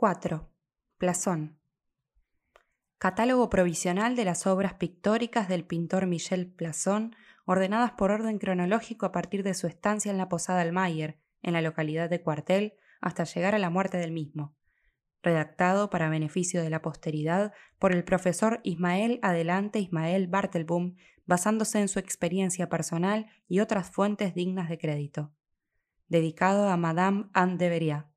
4. Plazón. Catálogo provisional de las obras pictóricas del pintor Michel Plazón, ordenadas por orden cronológico a partir de su estancia en la Posada Almayer, en la localidad de Cuartel, hasta llegar a la muerte del mismo. Redactado para beneficio de la posteridad por el profesor Ismael Adelante Ismael Bartelboom, basándose en su experiencia personal y otras fuentes dignas de crédito. Dedicado a Madame Anne de Beria.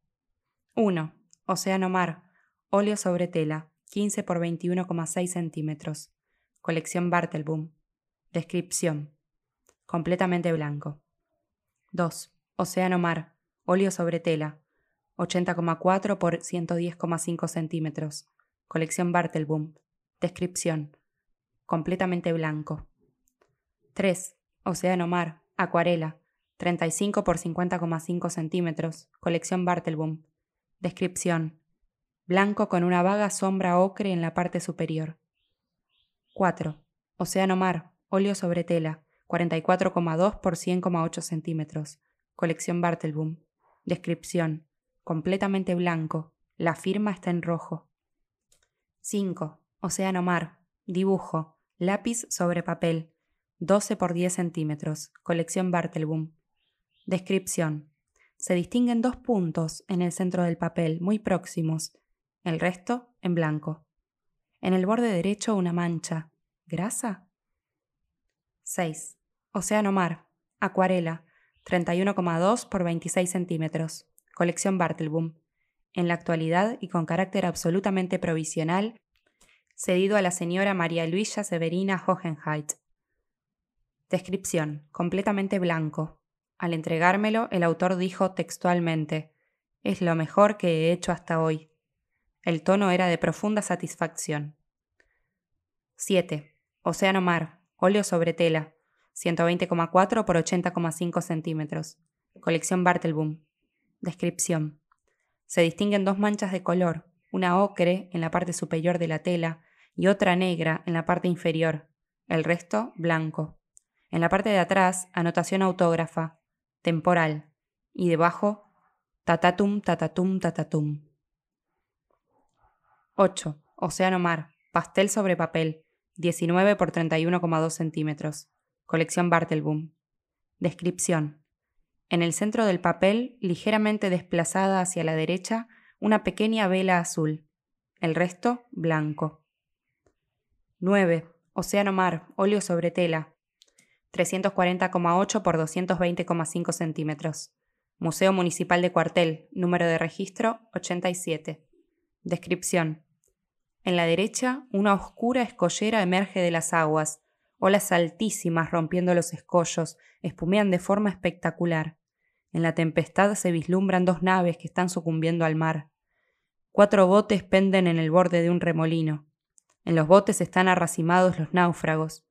1. Océano Mar. Óleo sobre tela. 15 por 21,6 centímetros. Colección Bartelboom. Descripción. Completamente blanco. 2. Océano Mar. Óleo sobre tela. 80,4 por 110,5 centímetros. Colección Bartelboom. Descripción. Completamente blanco. 3. Océano Mar. Acuarela. 35 por 50,5 centímetros. Colección Bartelboom. Descripción blanco con una vaga sombra ocre en la parte superior. 4. Océano Mar, óleo sobre tela, 44,2 por 100,8 centímetros. Colección Bartelboom. Descripción. Completamente blanco. La firma está en rojo. 5. Océano Mar. Dibujo. Lápiz sobre papel. 12 por 10 centímetros. Colección Bartelboom. Descripción. Se distinguen dos puntos en el centro del papel, muy próximos, el resto en blanco. En el borde derecho una mancha. ¿Grasa? 6. Océano Mar. Acuarela. 31,2 por 26 centímetros. Colección Bartelboom. En la actualidad y con carácter absolutamente provisional, cedido a la señora María Luisa Severina Hohenheit. Descripción. Completamente blanco. Al entregármelo, el autor dijo textualmente, es lo mejor que he hecho hasta hoy. El tono era de profunda satisfacción. 7. Océano Mar. Óleo sobre tela. 120,4 por 80,5 centímetros. Colección Bartelboom. Descripción. Se distinguen dos manchas de color, una ocre en la parte superior de la tela y otra negra en la parte inferior, el resto blanco. En la parte de atrás, anotación autógrafa, temporal, y debajo, tatatum, tatatum, tatatum. 8. Océano Mar. Pastel sobre papel. 19 por 31,2 centímetros. Colección Bartelboom. Descripción. En el centro del papel, ligeramente desplazada hacia la derecha, una pequeña vela azul. El resto, blanco. 9. Océano Mar. Óleo sobre tela. 340,8 por 220,5 centímetros. Museo Municipal de Cuartel. Número de registro 87. Descripción. En la derecha, una oscura escollera emerge de las aguas. Olas altísimas rompiendo los escollos espumean de forma espectacular. En la tempestad se vislumbran dos naves que están sucumbiendo al mar. Cuatro botes penden en el borde de un remolino. En los botes están arracimados los náufragos.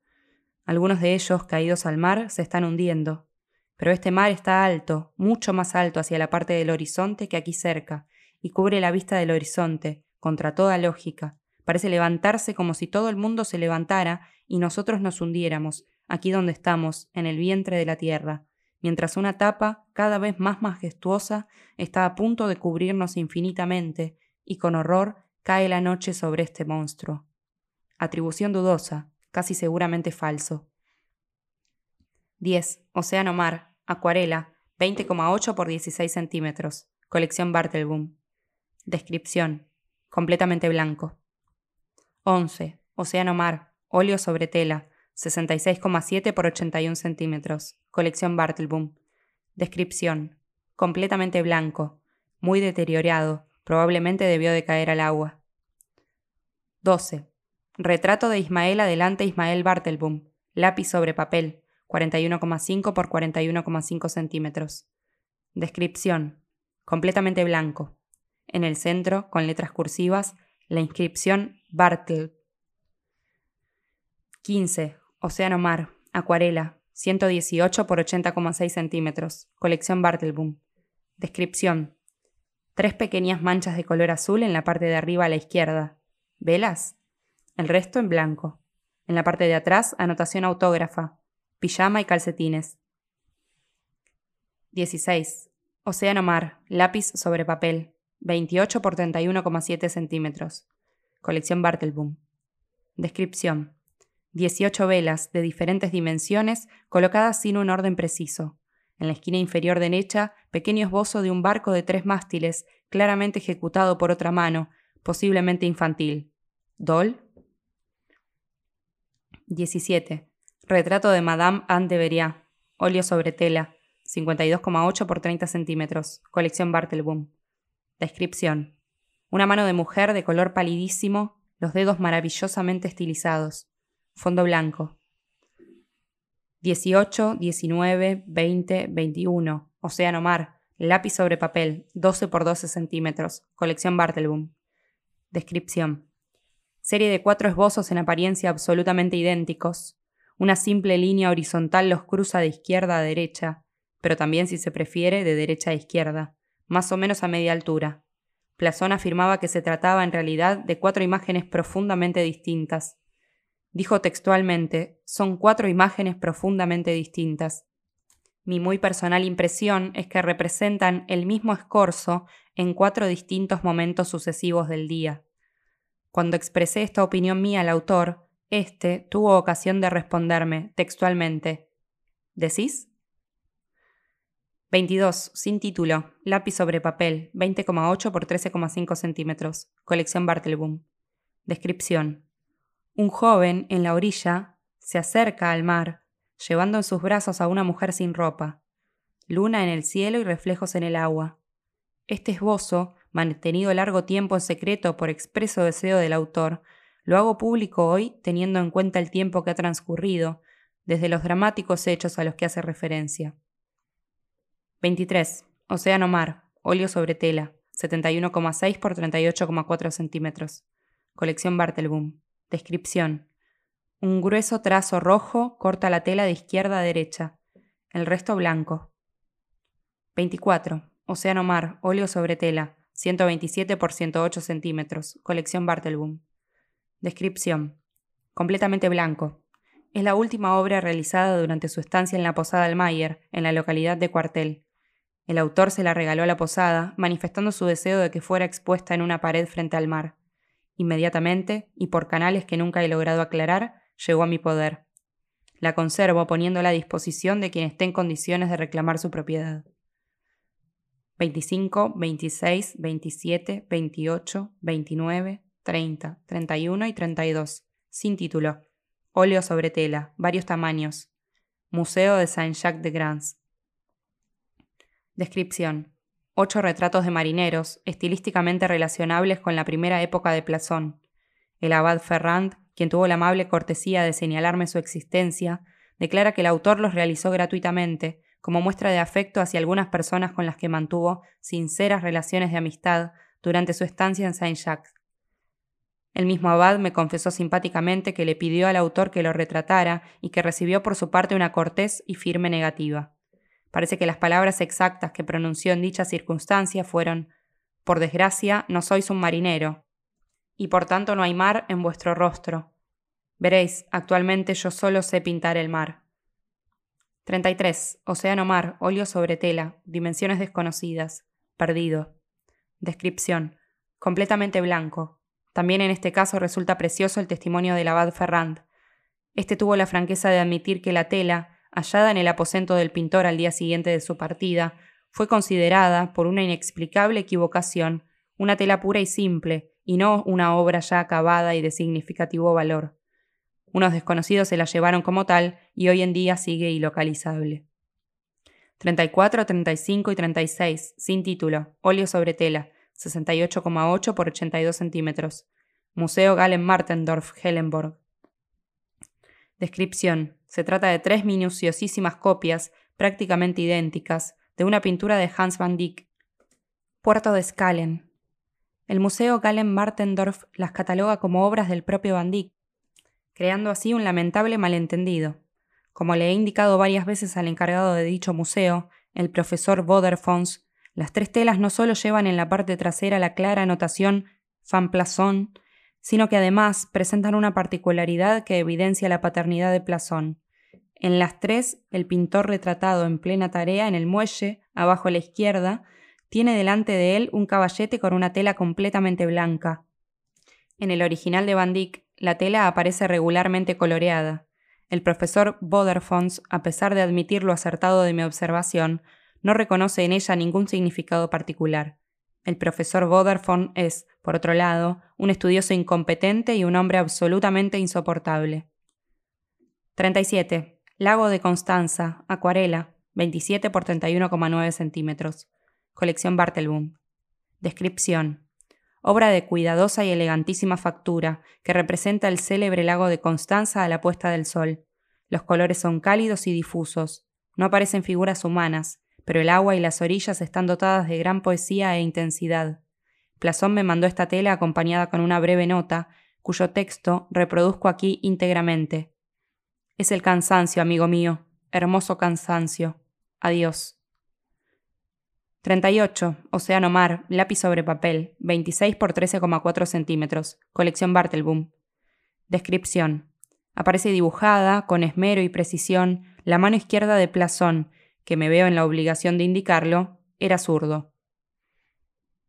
Algunos de ellos, caídos al mar, se están hundiendo. Pero este mar está alto, mucho más alto hacia la parte del horizonte que aquí cerca, y cubre la vista del horizonte, contra toda lógica. Parece levantarse como si todo el mundo se levantara y nosotros nos hundiéramos, aquí donde estamos, en el vientre de la tierra, mientras una tapa, cada vez más majestuosa, está a punto de cubrirnos infinitamente, y con horror cae la noche sobre este monstruo. Atribución dudosa, casi seguramente falso. 10. Océano Mar, acuarela, 20,8 por 16 centímetros. Colección Bartelboom. Descripción. Completamente blanco. 11. Océano Mar. Óleo sobre tela. 66,7 por 81 centímetros. Colección Bartelboom. Descripción. Completamente blanco. Muy deteriorado. Probablemente debió de caer al agua. 12. Retrato de Ismael adelante Ismael Bartelboom. Lápiz sobre papel. 41,5 por 41,5 centímetros. Descripción. Completamente blanco. En el centro, con letras cursivas, la inscripción Bartel. 15. Océano Mar. Acuarela. 118 por 80,6 centímetros. Colección Bartelboom. Descripción. Tres pequeñas manchas de color azul en la parte de arriba a la izquierda. ¿Velas? El resto en blanco. En la parte de atrás, anotación autógrafa. Pijama y calcetines. 16. Océano Mar. Lápiz sobre papel. 28 por 31,7 centímetros. Colección Bartelboom. Descripción. 18 velas de diferentes dimensiones colocadas sin un orden preciso. En la esquina inferior derecha, pequeño esbozo de un barco de tres mástiles, claramente ejecutado por otra mano, posiblemente infantil. ¿Dol? 17. Retrato de Madame Anne de Beria. Óleo sobre tela. 52,8 por 30 centímetros. Colección Bartelboom. Descripción. Una mano de mujer de color palidísimo, los dedos maravillosamente estilizados. Fondo blanco. 18, 19, 20, 21. Océano Mar. Lápiz sobre papel. 12 por 12 centímetros. Colección Bartelboom. Descripción. Serie de cuatro esbozos en apariencia absolutamente idénticos. Una simple línea horizontal los cruza de izquierda a derecha, pero también, si se prefiere, de derecha a izquierda, más o menos a media altura. Plazón afirmaba que se trataba en realidad de cuatro imágenes profundamente distintas. Dijo textualmente, son cuatro imágenes profundamente distintas. Mi muy personal impresión es que representan el mismo escorzo en cuatro distintos momentos sucesivos del día. Cuando expresé esta opinión mía al autor, éste tuvo ocasión de responderme textualmente. ¿Decís? 22. Sin título. Lápiz sobre papel. 20,8 por 13,5 centímetros. Colección Bartelboom. Descripción. Un joven, en la orilla, se acerca al mar, llevando en sus brazos a una mujer sin ropa. Luna en el cielo y reflejos en el agua. Este esbozo mantenido largo tiempo en secreto por expreso deseo del autor, lo hago público hoy teniendo en cuenta el tiempo que ha transcurrido, desde los dramáticos hechos a los que hace referencia. 23. Océano Mar, óleo sobre tela, 71,6 por 38,4 centímetros. Colección Bartelboom. Descripción. Un grueso trazo rojo corta la tela de izquierda a derecha, el resto blanco. 24. Océano Mar, óleo sobre tela, 127 por 108 centímetros, colección Bartelboom. Descripción. Completamente blanco. Es la última obra realizada durante su estancia en la Posada Almayer, en la localidad de Cuartel. El autor se la regaló a la posada, manifestando su deseo de que fuera expuesta en una pared frente al mar. Inmediatamente, y por canales que nunca he logrado aclarar, llegó a mi poder. La conservo poniéndola a disposición de quien esté en condiciones de reclamar su propiedad. 25, 26, 27, 28, 29, 30, 31 y 32. Sin título. Óleo sobre tela, varios tamaños. Museo de Saint-Jacques de Grans. Descripción. Ocho retratos de marineros, estilísticamente relacionables con la primera época de Plazón. El abad Ferrand, quien tuvo la amable cortesía de señalarme su existencia, declara que el autor los realizó gratuitamente, como muestra de afecto hacia algunas personas con las que mantuvo sinceras relaciones de amistad durante su estancia en Saint-Jacques. El mismo abad me confesó simpáticamente que le pidió al autor que lo retratara y que recibió por su parte una cortés y firme negativa. Parece que las palabras exactas que pronunció en dicha circunstancia fueron Por desgracia, no sois un marinero, y por tanto no hay mar en vuestro rostro. Veréis, actualmente yo solo sé pintar el mar. 33. Océano mar, óleo sobre tela, dimensiones desconocidas, perdido. Descripción. Completamente blanco. También en este caso resulta precioso el testimonio del abad Ferrand. Este tuvo la franqueza de admitir que la tela, hallada en el aposento del pintor al día siguiente de su partida, fue considerada, por una inexplicable equivocación, una tela pura y simple, y no una obra ya acabada y de significativo valor. Unos desconocidos se la llevaron como tal y hoy en día sigue ilocalizable. 34, 35 y 36, sin título, óleo sobre tela, 68,8 por 82 centímetros. Museo Galen Martendorf, Hellenborg. Descripción. Se trata de tres minuciosísimas copias, prácticamente idénticas, de una pintura de Hans van Dyck. Puerto de Scalen. El Museo Galen Martendorf las cataloga como obras del propio Van Dyck, creando así un lamentable malentendido. Como le he indicado varias veces al encargado de dicho museo, el profesor Boderfons, las tres telas no solo llevan en la parte trasera la clara anotación Fan Plazón, sino que además presentan una particularidad que evidencia la paternidad de Plazón. En las tres, el pintor retratado en plena tarea en el muelle, abajo a la izquierda, tiene delante de él un caballete con una tela completamente blanca. En el original de Van Dyck, la tela aparece regularmente coloreada. El profesor Boderfons, a pesar de admitir lo acertado de mi observación, no reconoce en ella ningún significado particular. El profesor Boderfons es, por otro lado, un estudioso incompetente y un hombre absolutamente insoportable. 37. Lago de Constanza, acuarela, 27 por 31,9 centímetros. Colección Bartelboom. Descripción. Obra de cuidadosa y elegantísima factura, que representa el célebre lago de Constanza a la puesta del sol. Los colores son cálidos y difusos. No aparecen figuras humanas, pero el agua y las orillas están dotadas de gran poesía e intensidad. Plasón me mandó esta tela acompañada con una breve nota, cuyo texto reproduzco aquí íntegramente. Es el cansancio, amigo mío, hermoso cansancio. Adiós. 38. Océano Mar, lápiz sobre papel, 26 por 13,4 centímetros, colección Bartelboom. Descripción. Aparece dibujada, con esmero y precisión, la mano izquierda de Plasón, que me veo en la obligación de indicarlo, era zurdo.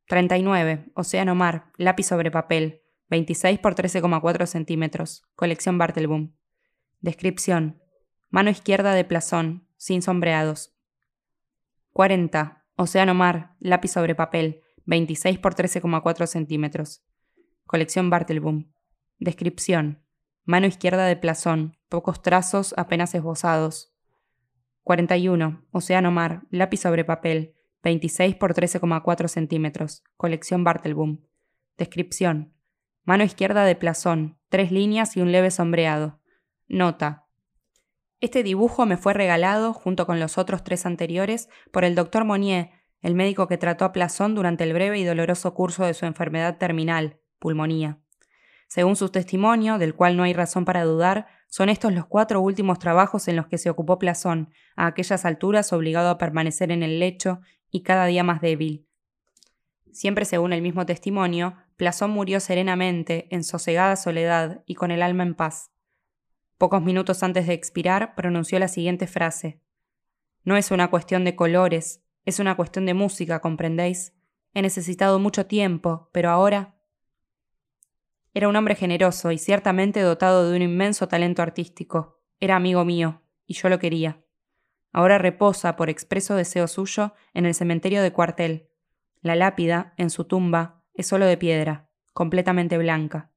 39. Océano Mar, lápiz sobre papel, 26 por 13,4 centímetros, colección Bartelboom. Descripción. Mano izquierda de Plasón, sin sombreados. 40. Océano Mar, lápiz sobre papel, 26 por 13,4 centímetros. Colección Bartelboom. Descripción. Mano izquierda de Plasón, pocos trazos apenas esbozados, 41. Océano Mar, lápiz sobre papel, 26 por 13,4 centímetros, colección Bartelboom. Descripción. Mano izquierda de Plazón, tres líneas y un leve sombreado. Nota. Este dibujo me fue regalado, junto con los otros tres anteriores, por el doctor Monnier, el médico que trató a Plazón durante el breve y doloroso curso de su enfermedad terminal, pulmonía. Según su testimonio, del cual no hay razón para dudar, son estos los cuatro últimos trabajos en los que se ocupó Plazón, a aquellas alturas obligado a permanecer en el lecho y cada día más débil. Siempre según el mismo testimonio, Plazón murió serenamente, en sosegada soledad y con el alma en paz. Pocos minutos antes de expirar, pronunció la siguiente frase. No es una cuestión de colores, es una cuestión de música, ¿comprendéis? He necesitado mucho tiempo, pero ahora era un hombre generoso y ciertamente dotado de un inmenso talento artístico. Era amigo mío, y yo lo quería. Ahora reposa, por expreso deseo suyo, en el cementerio de cuartel. La lápida, en su tumba, es solo de piedra, completamente blanca.